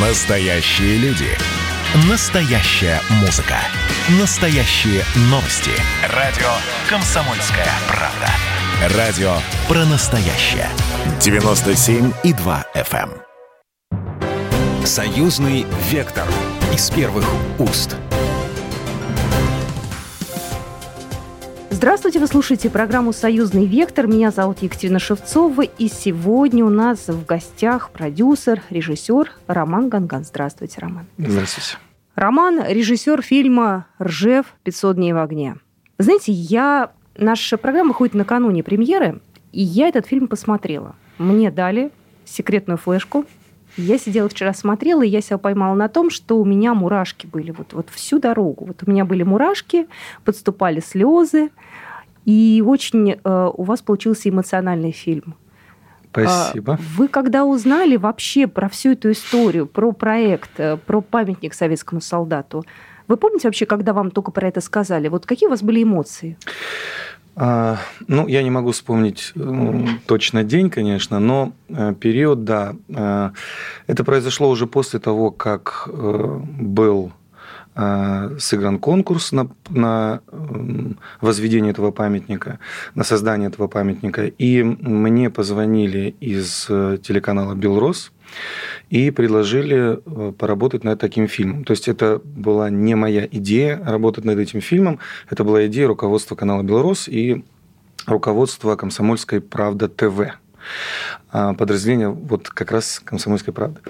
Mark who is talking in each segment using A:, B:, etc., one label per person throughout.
A: Настоящие люди. Настоящая музыка. Настоящие новости. Радио «Комсомольская правда». Радио про настоящее. 97,2 FM. эм. Союзный вектор. Из первых уст.
B: Здравствуйте, вы слушаете программу «Союзный вектор». Меня зовут Екатерина Шевцова. И сегодня у нас в гостях продюсер, режиссер Роман Ганган. Здравствуйте, Роман.
C: Здравствуйте.
B: Роман – режиссер фильма «Ржев. 500 дней в огне». Знаете, я... Наша программа выходит накануне премьеры, и я этот фильм посмотрела. Мне дали секретную флешку. Я сидела вчера, смотрела, и я себя поймала на том, что у меня мурашки были вот, вот всю дорогу. Вот у меня были мурашки, подступали слезы, и очень э, у вас получился эмоциональный фильм.
C: Спасибо.
B: А, Вы когда узнали вообще про всю эту историю, про проект, э, про памятник советскому солдату, вы помните вообще, когда вам только про это сказали? Вот какие у вас были эмоции?
C: А, ну, я не могу вспомнить э, точно день, конечно, но э, период, да. Э, это произошло уже после того, как был сыгран конкурс на, на возведение этого памятника, на создание этого памятника. И мне позвонили из телеканала «Белрос», и предложили э, поработать над таким фильмом. То есть это была не моя идея работать над этим фильмом, это была идея руководства канала «Белрос» и руководства «Комсомольской правда ТВ». А, Подразделение вот как раз «Комсомольской правды».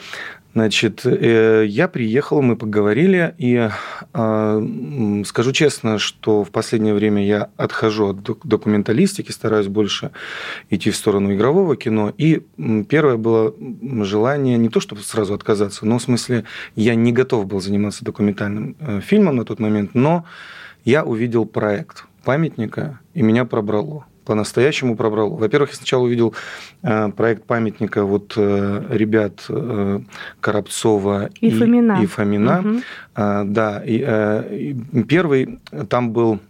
C: Значит, э, я приехал, мы поговорили, и м, скажу честно, что в последнее время я отхожу от док- документалистики, стараюсь больше идти в сторону игрового кино. И первое было желание не то, чтобы сразу отказаться, но в смысле я не готов был заниматься документальным э, фильмом на тот момент, но я увидел проект памятника, и меня пробрало по-настоящему пробрало. Во-первых, я сначала увидел э, проект памятника вот э, ребят э, Коробцова
B: И Фомина.
C: и Фомина. А, да, и, и первый там был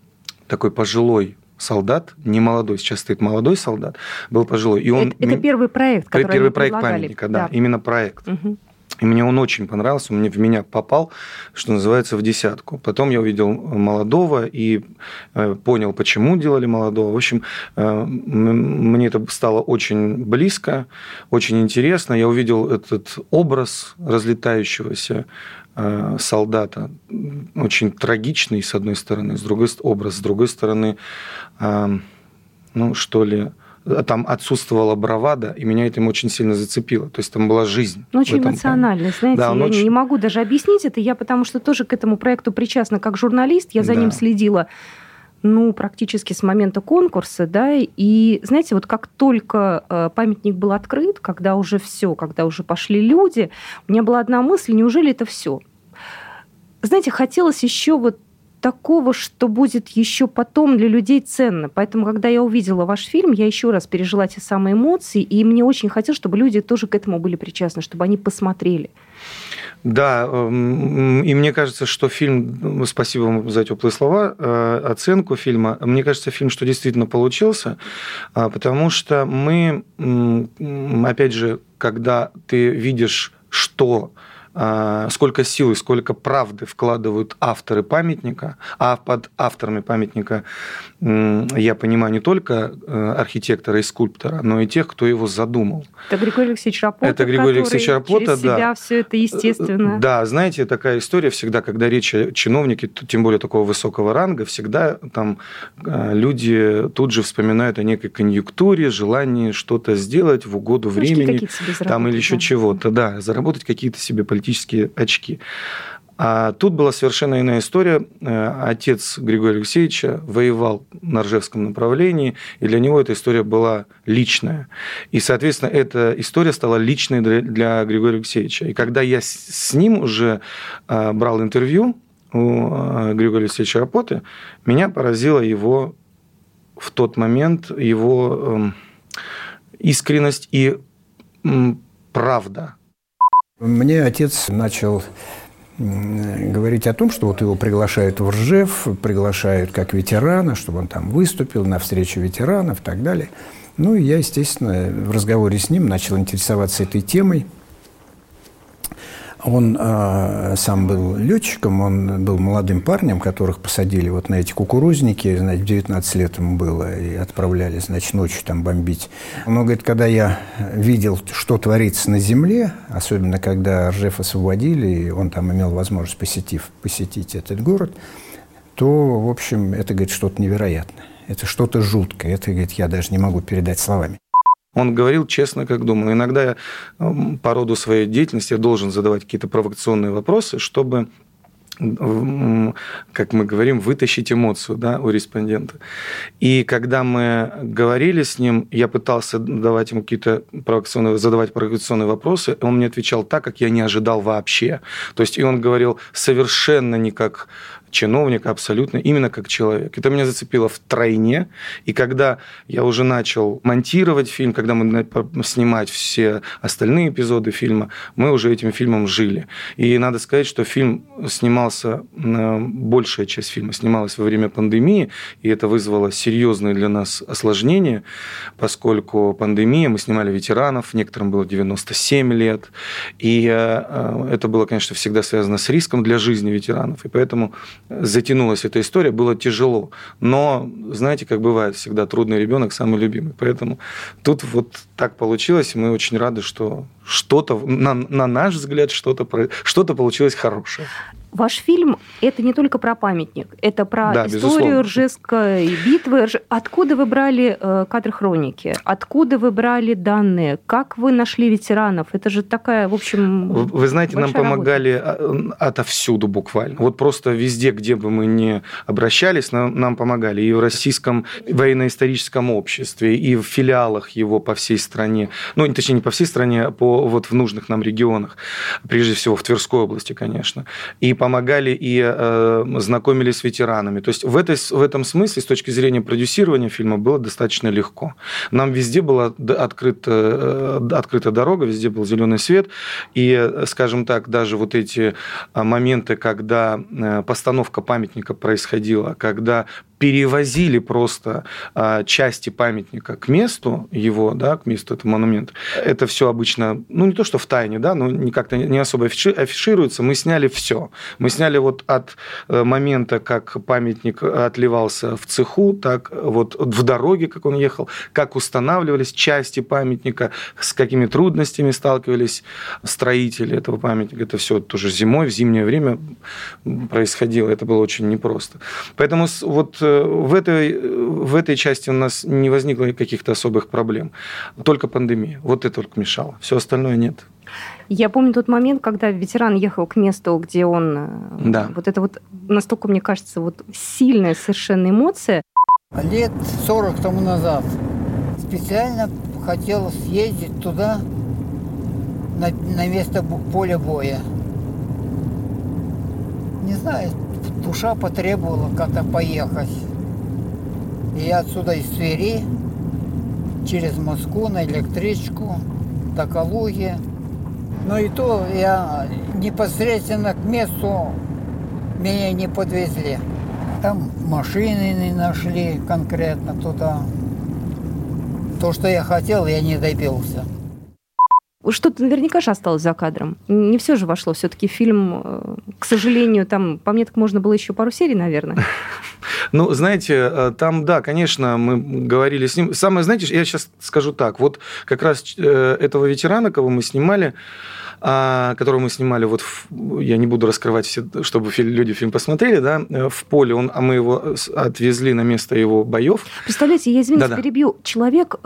C: такой пожилой солдат, не молодой, сейчас стоит молодой солдат, был пожилой. И он
B: это, это первый проект, который
C: первый
B: они
C: проект
B: предлагали.
C: памятника, да, именно проект.
B: Мгм.
C: И мне он очень понравился, он в меня попал, что называется, в десятку. Потом я увидел молодого и э, понял, почему делали молодого. В общем, э, мне это стало очень близко, очень интересно. Я увидел этот образ разлетающегося э, солдата, очень трагичный, с одной стороны, с другой образ, с другой стороны, э, ну, что ли, там отсутствовала бравада, и меня это очень сильно зацепило. То есть там была жизнь.
B: Ну, очень эмоционально, знаете,
C: Да,
B: я
C: очень-
B: не могу даже объяснить это, я потому что тоже к этому проекту причастна как журналист, я за
C: Да.
B: ним следила, ну, практически с момента конкурса, да, и, знаете, вот как только э, памятник был открыт, когда уже все, когда уже пошли люди, у меня была одна мысль, неужели это все? Знаете, хотелось еще вот такого, что будет еще потом для людей ценно. Поэтому, когда я увидела ваш фильм, я еще раз пережила те самые эмоции, и мне очень хотелось, чтобы люди тоже к этому были причастны, чтобы они посмотрели.
C: Да, эм, и мне кажется, что фильм, ну, спасибо вам за теплые слова, э, оценку фильма, мне кажется, фильм, что действительно получился, а, потому что мы, опять же, когда ты видишь, что сколько сил и сколько правды вкладывают авторы памятника, а под авторами памятника я понимаю не только э, архитектора и скульптора, но и тех, кто его задумал.
B: Это Григорий Алексеевич Рапота,
C: Это Григорий Алексеевич Рапота,
B: через
C: да.
B: себя все это естественно.
C: Да, знаете, такая история всегда, когда речь о чиновнике, тем более такого высокого ранга, всегда там э, люди тут же вспоминают о некой конъюнктуре, желании что-то сделать в угоду времени, там или еще
B: да.
C: чего-то, да, заработать какие-то себе политические очки. А тут была совершенно иная история. Э, Отец Григория Алексеевича воевал на Ржевском направлении, и для него эта история была личная. И, соответственно, эта история стала личной для, Григория Алексеевича. И когда я с, ним уже э, брал интервью у э, Григория Алексеевича Рапоты, меня поразило его в тот момент, его эм, искренность и правда.
D: Мне отец начал м, говорить о том, что вот его приглашают в Ржев, приглашают как ветерана, чтобы он там выступил на встречу ветеранов и так далее. Ну, и я, естественно, в разговоре с ним начал интересоваться этой темой. Он э, сам был летчиком, он был молодым парнем, которых посадили вот на эти кукурузники, значит, 19 лет ему было, и отправляли, значит, ночью там бомбить. Он говорит, когда я видел, что творится на земле, особенно когда Ржев освободили, и он там имел возможность посетив, посетить этот город, то, в общем, это, говорит, что-то невероятное. Это что-то жуткое. Это, говорит, я даже не могу передать словами.
C: Он говорил честно, как думал. Иногда я по роду своей деятельности должен задавать какие-то провокационные вопросы, чтобы как мы говорим, вытащить эмоцию да, у респондента. И когда мы говорили с ним, я пытался давать ему какие-то провокационные, задавать провокационные вопросы, он мне отвечал так, как я не ожидал вообще. То есть, и он говорил совершенно не как чиновника абсолютно, именно как человек. Это меня зацепило в тройне. И когда я уже начал монтировать фильм, когда мы снимать все остальные эпизоды фильма, мы уже этим фильмом жили. И надо сказать, что фильм снимался, большая часть фильма снималась во время пандемии, и это вызвало серьезные для нас осложнения, поскольку пандемия, мы снимали ветеранов, некоторым было 97 лет, и э, э, это было, конечно, всегда связано с риском для жизни ветеранов, и поэтому затянулась эта история, было тяжело. Но, знаете, как бывает, всегда трудный ребенок самый любимый. Поэтому тут вот так получилось, мы очень рады, что что-то, на, на наш взгляд, что-то что получилось хорошее.
B: Ваш фильм – это не только про памятник, это про да, историю безусловно. Ржевской битвы. Откуда вы брали э, кадры хроники? Откуда вы брали данные? Как вы нашли ветеранов? Это же такая, в общем,
C: Вы знаете, нам помогали работа. отовсюду буквально. Вот просто везде, где бы мы ни обращались, нам, нам помогали. И в Российском военно-историческом обществе, и в филиалах его по всей стране. Ну, точнее, не по всей стране, а по, вот в нужных нам регионах. Прежде всего, в Тверской области, конечно. И помогали и э, знакомились с ветеранами. То есть в, этой, в этом смысле, с точки зрения продюсирования фильма, было достаточно легко. Нам везде была открыта, э, открыта дорога, везде был зеленый свет. И, скажем так, даже вот эти э, моменты, когда э, постановка памятника происходила, когда перевозили просто а, части памятника к месту его, да, к месту этого монумента. Это все обычно, ну не то что в тайне, да, но как-то не особо афишируется. Мы сняли все. Мы сняли вот от э, момента, как памятник отливался в цеху, так вот в дороге, как он ехал, как устанавливались части памятника, с какими трудностями сталкивались строители этого памятника. Это все тоже зимой, в зимнее время происходило. Это было очень непросто. Поэтому вот э, в этой, в этой части у нас не возникло каких-то особых проблем. Только пандемия. Вот это только мешало. Все остальное нет.
B: Я помню тот момент, когда ветеран ехал к месту, где он... Э, да. Вот это вот настолько, мне кажется, вот сильная совершенно эмоция.
E: Лет 40 тому назад специально хотел съездить туда, на, на место поля боя. Не знаю, душа потребовала как-то поехать. И я отсюда из Твери через Москву на электричку до Калуги. Но и то я непосредственно к месту меня не подвезли. Там машины не нашли конкретно туда. То, что я хотел, я не добился.
B: Что-то наверняка же осталось за кадром. Не все же вошло. Все-таки фильм, э, к сожалению, там, по мне, так можно было еще пару серий, наверное.
C: Ну, знаете, э, там, да, конечно, мы говорили с ним. Самое, знаете, я сейчас скажу так. Вот как раз э, этого ветерана, кого мы снимали, а, которого мы снимали, вот я не буду раскрывать все, чтобы люди фильм посмотрели, да, в поле, он, а мы его отвезли на место его боев.
B: Представляете, я извините, Да-да. перебью. Человек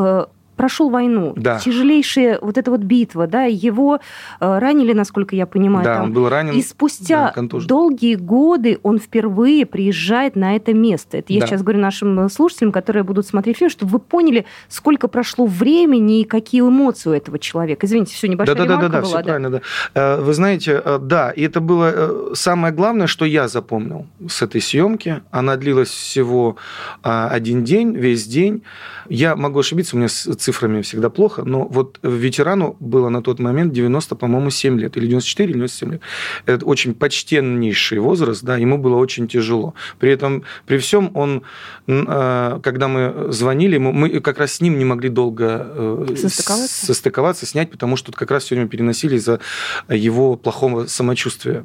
B: прошел войну, да. тяжелейшая вот эта вот битва, да, его э, ранили, насколько я понимаю.
C: Да, там. он был ранен.
B: И спустя да, долгие годы он впервые приезжает на это место. Это я да. сейчас говорю нашим слушателям, которые будут смотреть фильм, чтобы вы поняли, сколько прошло времени и какие эмоции у этого человека. Извините, все небольшая да, да, да, да, была. Все да, правильно,
C: да. Э, вы знаете, э, да, и это было самое главное, что я запомнил с этой съемки. Она длилась всего один день, весь день. Я могу ошибиться, у меня цифры цифрами всегда плохо, но вот ветерану было на тот момент 90, по-моему, 7 лет, или 94, или 97 лет. Это очень почтеннейший возраст, да, ему было очень тяжело. При этом, при всем он, э, когда мы звонили мы как раз с ним не могли долго э, состыковаться, состыковаться снять, потому что как раз все время переносили из-за его плохого самочувствия.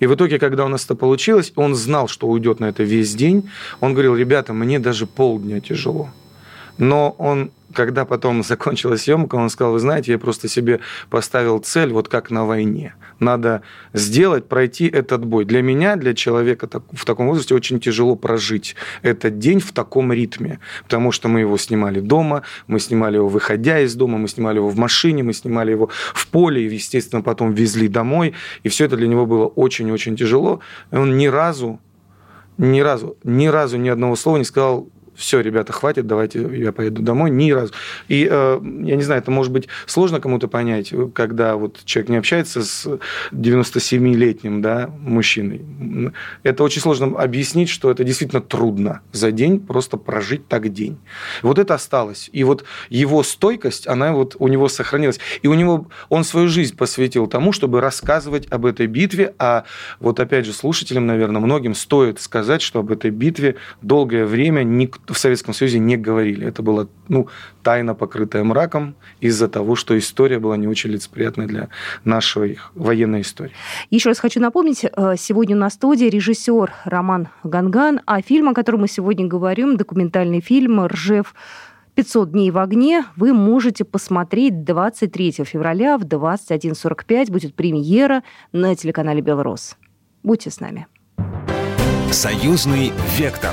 C: И в итоге, когда у нас это получилось, он знал, что уйдет на это весь день. Он говорил, ребята, мне даже полдня тяжело. Но он, когда потом закончилась съемка, он сказал, вы знаете, я просто себе поставил цель, вот как на войне. Надо сделать, пройти этот бой. Для меня, для человека в таком возрасте очень тяжело прожить этот день в таком ритме, потому что мы его снимали дома, мы снимали его выходя из дома, мы снимали его в машине, мы снимали его в поле, и, естественно, потом везли домой. И все это для него было очень-очень тяжело. И он ни разу ни разу, ни разу ни одного слова не сказал все, ребята, хватит, давайте я поеду домой, ни разу. И э, я не знаю, это может быть сложно кому-то понять, когда вот человек не общается с 97-летним да, мужчиной. Это очень сложно объяснить, что это действительно трудно за день просто прожить так день. Вот это осталось. И вот его стойкость, она вот у него сохранилась. И у него он свою жизнь посвятил тому, чтобы рассказывать об этой битве, а вот опять же слушателям, наверное, многим стоит сказать, что об этой битве долгое время никто в Советском Союзе не говорили. Это была ну, тайна, покрытая мраком, из-за того, что история была не очень лицеприятной для нашей военной истории.
B: Еще раз хочу напомнить, э, сегодня у нас в студии режиссер Роман Ганган, а фильм, о котором мы сегодня говорим, документальный фильм «Ржев 500 дней в огне вы можете посмотреть 23 февраля в 21.45. Будет премьера на телеканале «Белрос». Будьте с нами.
A: Союзный вектор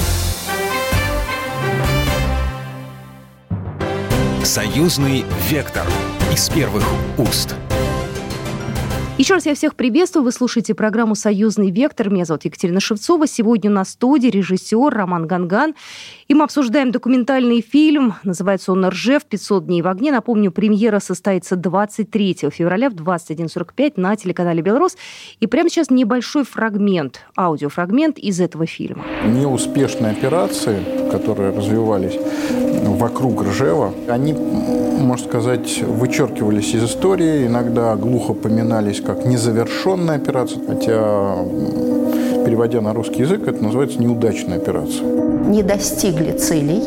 A: Союзный вектор из первых уст.
B: Еще раз я всех приветствую. Вы слушаете программу «Союзный вектор». Меня зовут Екатерина Шевцова. Сегодня у нас в студии режиссер Роман Ганган. И мы обсуждаем документальный фильм. Называется он «Ржев. 500 дней в огне». Напомню, премьера состоится 23 февраля в 21.45 на телеканале «Белрос». И прямо сейчас небольшой фрагмент, аудиофрагмент из этого фильма.
F: Неуспешные операции, которые развивались вокруг Ржева, они, можно сказать, вычеркивались из истории, иногда глухо поминались как незавершенная операция, хотя переводя на русский язык, это называется неудачная операция.
G: Не достигли целей,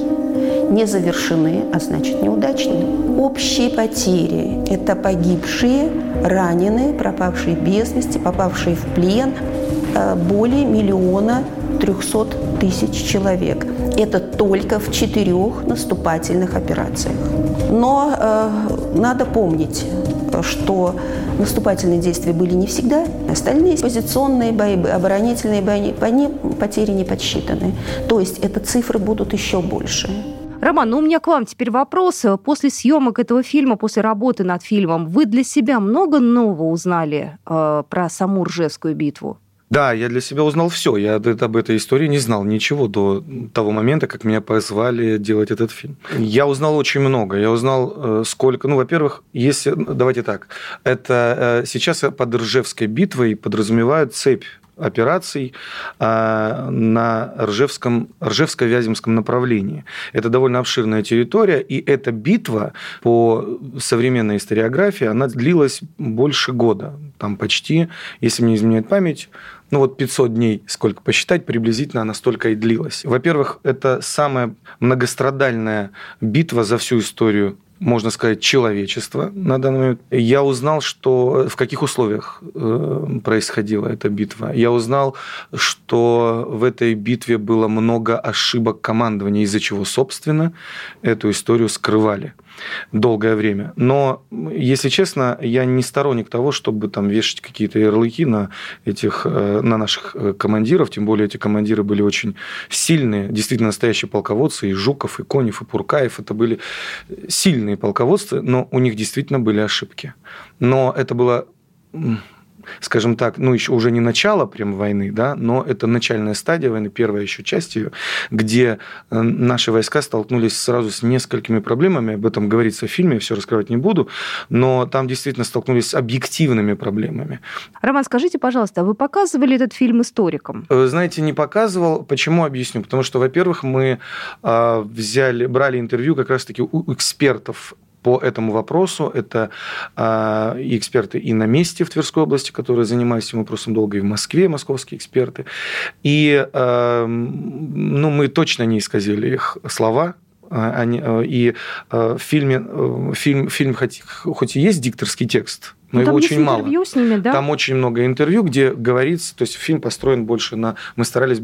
G: не завершены, а значит неудачные. Общие потери – это погибшие, раненые, пропавшие без вести, попавшие в плен, э, более миллиона трехсот тысяч человек. Это только в четырех наступательных операциях. Но э, надо помнить, что наступательные действия были не всегда. Остальные позиционные бои, оборонительные бои, они потери не подсчитаны. То есть это цифры будут еще больше.
B: Роман, ну у меня к вам теперь вопрос. После съемок этого фильма, после работы над фильмом, вы для себя много нового узнали э, про саму Ржевскую битву?
C: Да, я для себя узнал все. Я об этой истории не знал ничего до того момента, как меня позвали делать этот фильм. Я узнал очень много. Я узнал, э, сколько... Ну, во-первых, если... Давайте так. Это э, сейчас под Ржевской битвой подразумевают цепь операций а, на Ржевском, Ржевско-Вяземском направлении. Это довольно обширная территория, и эта битва по современной историографии, она длилась больше года. Там почти, если мне изменяет память, ну вот 500 дней, сколько посчитать, приблизительно она столько и длилась. Во-первых, это самая многострадальная битва за всю историю можно сказать, человечества на данный момент. Я узнал, что в каких условиях э, происходила эта битва. Я узнал, что в этой битве было много ошибок командования, из-за чего, собственно, эту историю скрывали. Долгое время. Но, если честно, я не сторонник того, чтобы там вешать какие-то ярлыки на, этих, э, на наших э, командиров, тем более эти командиры были очень сильные, действительно настоящие полководцы, и Жуков, и Конев, и Пуркаев, это были сильные полководцы, но у них действительно были ошибки. Но это было скажем так, ну, еще уже не начало прям войны, да, но это начальная стадия войны, первая еще часть ее, где э, наши войска столкнулись сразу с несколькими проблемами, об этом говорится в фильме, я все раскрывать не буду, но там действительно столкнулись с объективными проблемами.
B: Роман, скажите, пожалуйста, а вы показывали этот фильм историкам?
C: Вы знаете, не показывал. Почему объясню? Потому что, во-первых, мы а, взяли, брали интервью как раз-таки у экспертов по этому вопросу. Это э, и эксперты и на месте в Тверской области, которые занимались этим вопросом долго, и в Москве московские эксперты. И э, ну, мы точно не исказили их слова, они, и в фильме, фильм, фильм хоть, хоть и есть дикторский текст, но ну, его очень мало.
B: С ними, да?
C: Там очень много интервью, где говорится, то есть фильм построен больше на, мы старались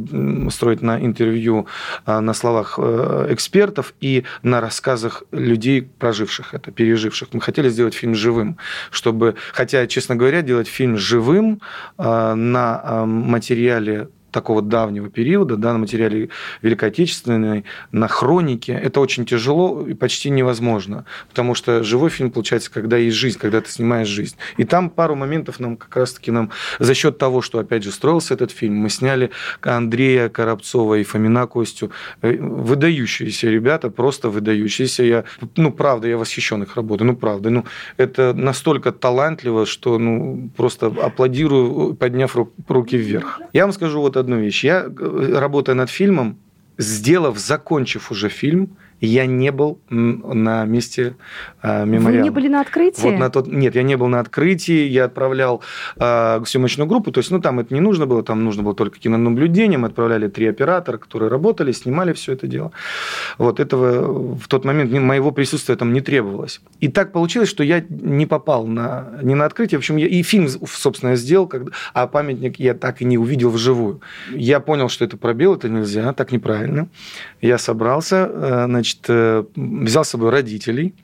C: строить на интервью, а, на словах э, экспертов и на рассказах людей, проживших это, переживших. Мы хотели сделать фильм живым, чтобы, хотя, честно говоря, делать фильм живым а, на а, материале такого давнего периода, да, на материале Великой Отечественной, на хронике, это очень тяжело и почти невозможно, потому что живой фильм получается, когда есть жизнь, когда ты снимаешь жизнь. И там пару моментов нам как раз-таки нам за счет того, что опять же строился этот фильм, мы сняли Андрея Коробцова и Фомина Костю, э, выдающиеся ребята, просто выдающиеся. Я, ну, правда, я восхищен их работой, ну, правда. Ну, это настолько талантливо, что, ну, просто аплодирую, подняв руки вверх. Я вам скажу вот одну вещь. Я, э, работая над фильмом, сделав, закончив уже фильм, я не был на месте э, мемориала.
B: Вы не были на открытии?
C: Вот на тот... Нет, я не был на открытии, я отправлял э, съемочную группу, то есть, ну, там это не нужно было, там нужно было только кинонаблюдение, мы отправляли три оператора, которые работали, снимали все это дело. Вот этого в тот момент моего присутствия там не требовалось. И так получилось, что я не попал на, не на открытие, в общем, я и фильм, собственно, сделал, когда, а памятник я так и не увидел вживую. Я понял, что это пробел, это нельзя, так неправильно. Я собрался, э, значит, значит, э, взял с собой родителей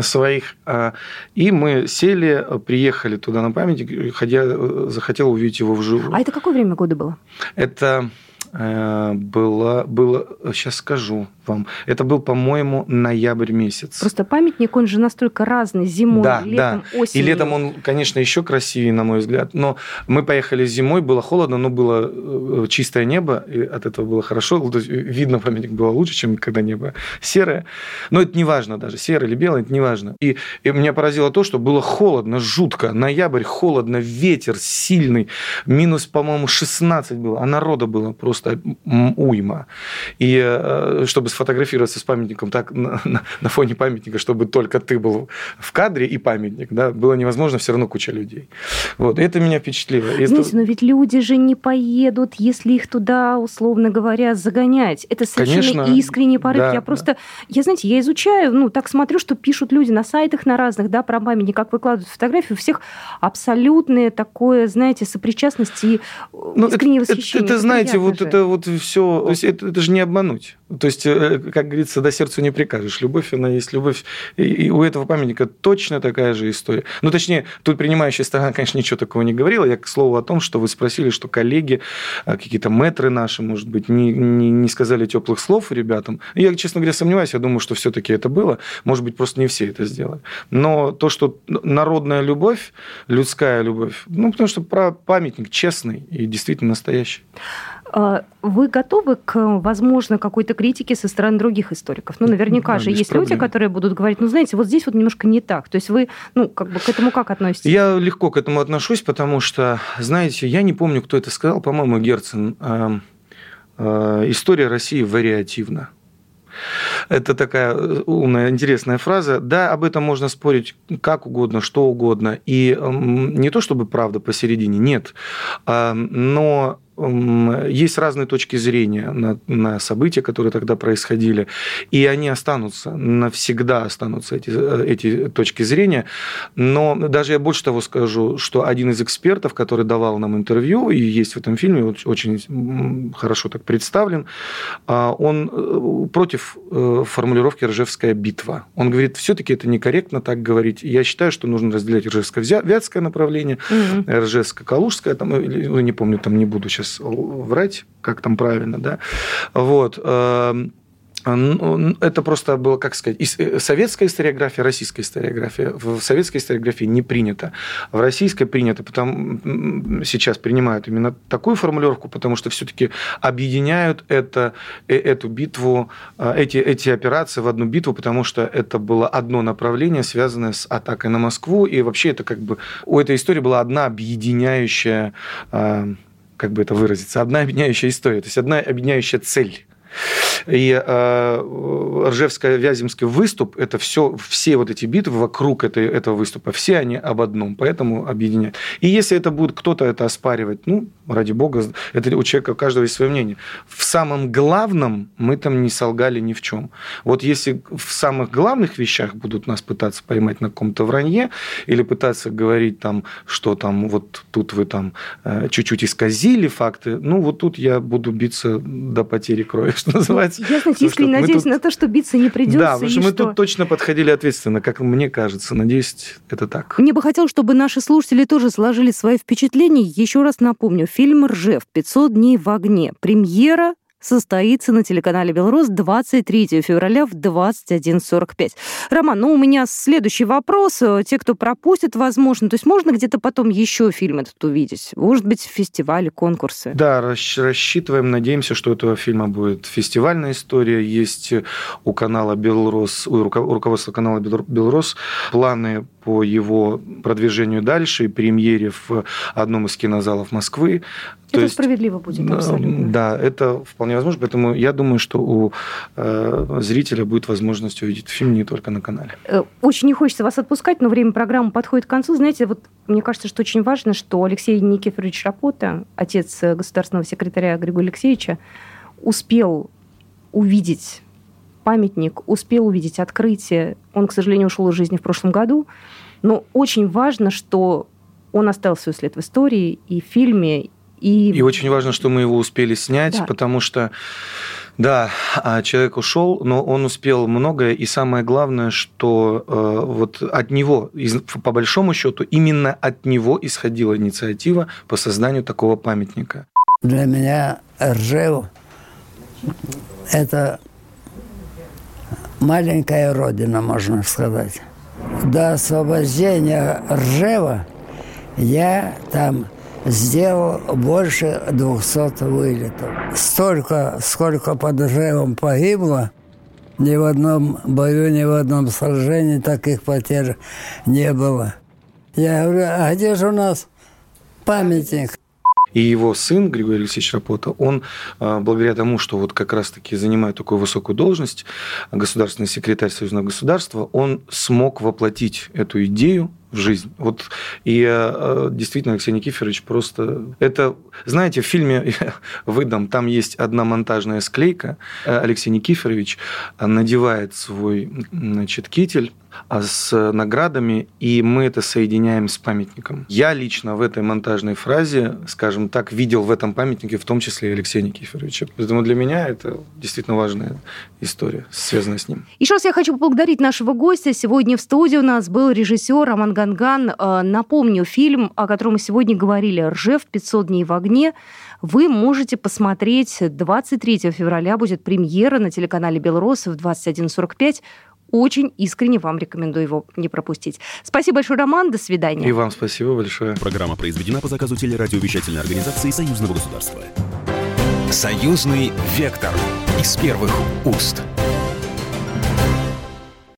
C: своих, а, и мы сели, приехали туда на памятник, хотя э, захотел увидеть его вживую.
B: А это какое время года было?
C: Это было, было, сейчас скажу, вам. Это был, по-моему, ноябрь месяц.
B: Просто памятник, он же настолько разный, зимой, да, летом,
C: да.
B: осенью.
C: И летом он, конечно, еще красивее, на мой взгляд. Но мы поехали зимой, было холодно, но было э, чистое небо, и от этого было хорошо. Видно, памятник было лучше, чем когда небо серое. Но это не важно даже, серое или белое, это не важно. И, и меня поразило то, что было холодно, жутко. Ноябрь, холодно, ветер сильный. Минус, по-моему, 16 было, а народа было просто уйма. И э, чтобы сфотографироваться с памятником так на, на, на фоне памятника, чтобы только ты был в кадре и памятник, да, было невозможно, все равно куча людей. Вот, это меня впечатлило.
B: Знаете, но ведь люди же не поедут, если их туда, условно говоря, загонять. Это совершенно Конечно, искренний порыв. Да, я просто, да. я, знаете, я изучаю, ну, так смотрю, что пишут люди на сайтах на разных, да, про памятник, как выкладывают фотографии, у всех абсолютное такое, знаете, сопричастность и ну, искреннее
C: это,
B: восхищение.
C: Это, это знаете, вот же. Это вот все, то есть это, это же не обмануть. То есть, э, как говорится, до сердцу не прикажешь. Любовь, она есть любовь. И у этого памятника точно такая же история. Ну, точнее, тут принимающая сторона, конечно, ничего такого не говорила. Я к слову о том, что вы спросили, что коллеги, а, какие-то мэтры наши, может быть, не, не, не сказали теплых слов ребятам. Я, честно говоря, сомневаюсь. Я думаю, что все-таки это было. Может быть, просто не все это сделали. Но то, что народная любовь, людская любовь, ну, потому что памятник честный и действительно настоящий.
B: А, вы готовы к, возможно, какой-то критике со стороны других историков? Ну, наверняка да, же есть проблем. люди, которые будут говорить, ну, знаете, вот здесь вот немножко не так. То есть вы, ну, как бы к этому как относитесь?
C: Я легко к этому отношусь, потому что, знаете, я не помню, кто это сказал, по-моему, Герцен. Э, э, история России вариативна. Это такая э, умная, интересная фраза. Да, об этом можно спорить как угодно, что угодно. И не то чтобы правда посередине, нет. А, но есть разные точки зрения на, на события, которые тогда происходили, и они останутся, навсегда останутся эти, эти точки зрения. Но даже я больше того скажу, что один из экспертов, который давал нам интервью, и есть в этом фильме, очень хорошо так представлен, а, он э, против э, формулировки «Ржевская битва». Он говорит, все-таки это некорректно так говорить. Я считаю, что нужно разделять Ржевско-Вятское направление, угу. Ржевско-Калужское, там, ну, не помню, там не буду сейчас врать, как там правильно, да. Вот. Эм, это просто было, как сказать, э, советская историография, российская историография. В советской историографии не принято. В российской принято, потому сейчас принимают именно такую формулировку, потому что все-таки объединяют это, э, эту битву, э, эти, эти операции в одну битву, потому что это было одно направление, связанное с атакой на Москву, и вообще это как бы у этой истории была одна объединяющая, как бы это выразиться, одна объединяющая история, то есть одна объединяющая цель. И э, Ржевско-Вяземский выступ – это все, все вот эти битвы вокруг этой, этого выступа, все они об одном, поэтому объединяют. И если это будет кто-то это оспаривать, ну, ради бога, это у человека у каждого есть свое мнение. В самом главном мы там не солгали ни в чем. Вот если в самых главных вещах будут нас пытаться поймать на каком-то вранье или пытаться говорить там, что там вот тут вы там э, чуть-чуть исказили факты, ну, вот тут я буду биться до потери крови, что называется.
B: Я, знаете, искренне надеюсь тут... на то, что биться не придется.
C: Да, потому что мы что... тут точно подходили ответственно, как мне кажется. Надеюсь, это так.
B: Мне бы хотелось, чтобы наши слушатели тоже сложили свои впечатления. Еще раз напомню, фильм «Ржев. 500 дней в огне». Премьера состоится на телеканале «Белрос» 23 февраля в 21.45. Роман, ну у меня следующий вопрос. Те, кто пропустит, возможно, то есть можно где-то потом еще фильм этот увидеть? Может быть, фестивали, конкурсы?
C: Да, рассчитываем, надеемся, что у этого фильма будет фестивальная история. Есть у канала «Белрос», у руководства канала «Белрос» планы по его продвижению дальше и премьере в одном из кинозалов Москвы.
B: То это есть, справедливо будет, абсолютно.
C: Да, это вполне возможно. Поэтому я думаю, что у э, зрителя будет возможность увидеть фильм не только на канале.
B: Э, очень не хочется вас отпускать, но время программы подходит к концу. Знаете, вот мне кажется, что очень важно, что Алексей Никифорович Рапота, отец государственного секретаря Григория Алексеевича, успел увидеть памятник, успел увидеть открытие. Он, к сожалению, ушел из жизни в прошлом году. Но очень важно, что он оставил свой след в истории и в фильме, и...
C: и очень важно, что мы его успели снять, да. потому что да, а человек ушел, но он успел многое, и самое главное, что э, вот от него, из, по большому счету, именно от него исходила инициатива по созданию такого памятника.
H: Для меня Ржев – это маленькая родина, можно сказать. До освобождения Ржева я там сделал больше 200 вылетов. Столько, сколько под Ржевом погибло, ни в одном бою, ни в одном сражении таких потерь не было. Я говорю, а где же у нас памятник?
C: И его сын, Григорий Алексеевич Рапота, он, а, благодаря тому, что вот как раз-таки занимает такую высокую должность, государственный секретарь Союзного государства, он смог воплотить эту идею в жизнь. Вот и э, действительно Алексей Никифорович просто это, знаете, в фильме выдам там есть одна монтажная склейка. Э, Алексей Никифорович надевает свой значит китель а с наградами, и мы это соединяем с памятником. Я лично в этой монтажной фразе, скажем так, видел в этом памятнике в том числе и Алексея Никифоровича. Поэтому для меня это действительно важная история, связанная с ним.
B: Еще раз я хочу поблагодарить нашего гостя. Сегодня в студии у нас был режиссер Роман Ганган. Э, напомню, фильм, о котором мы сегодня говорили, «Ржев. 500 дней в огне», вы можете посмотреть 23 февраля будет премьера на телеканале «Белрос» в 21.45 очень искренне вам рекомендую его не пропустить. Спасибо большое, Роман. До свидания.
C: И вам спасибо большое.
A: Программа произведена по заказу телерадиовещательной организации Союзного государства. Союзный вектор из первых уст.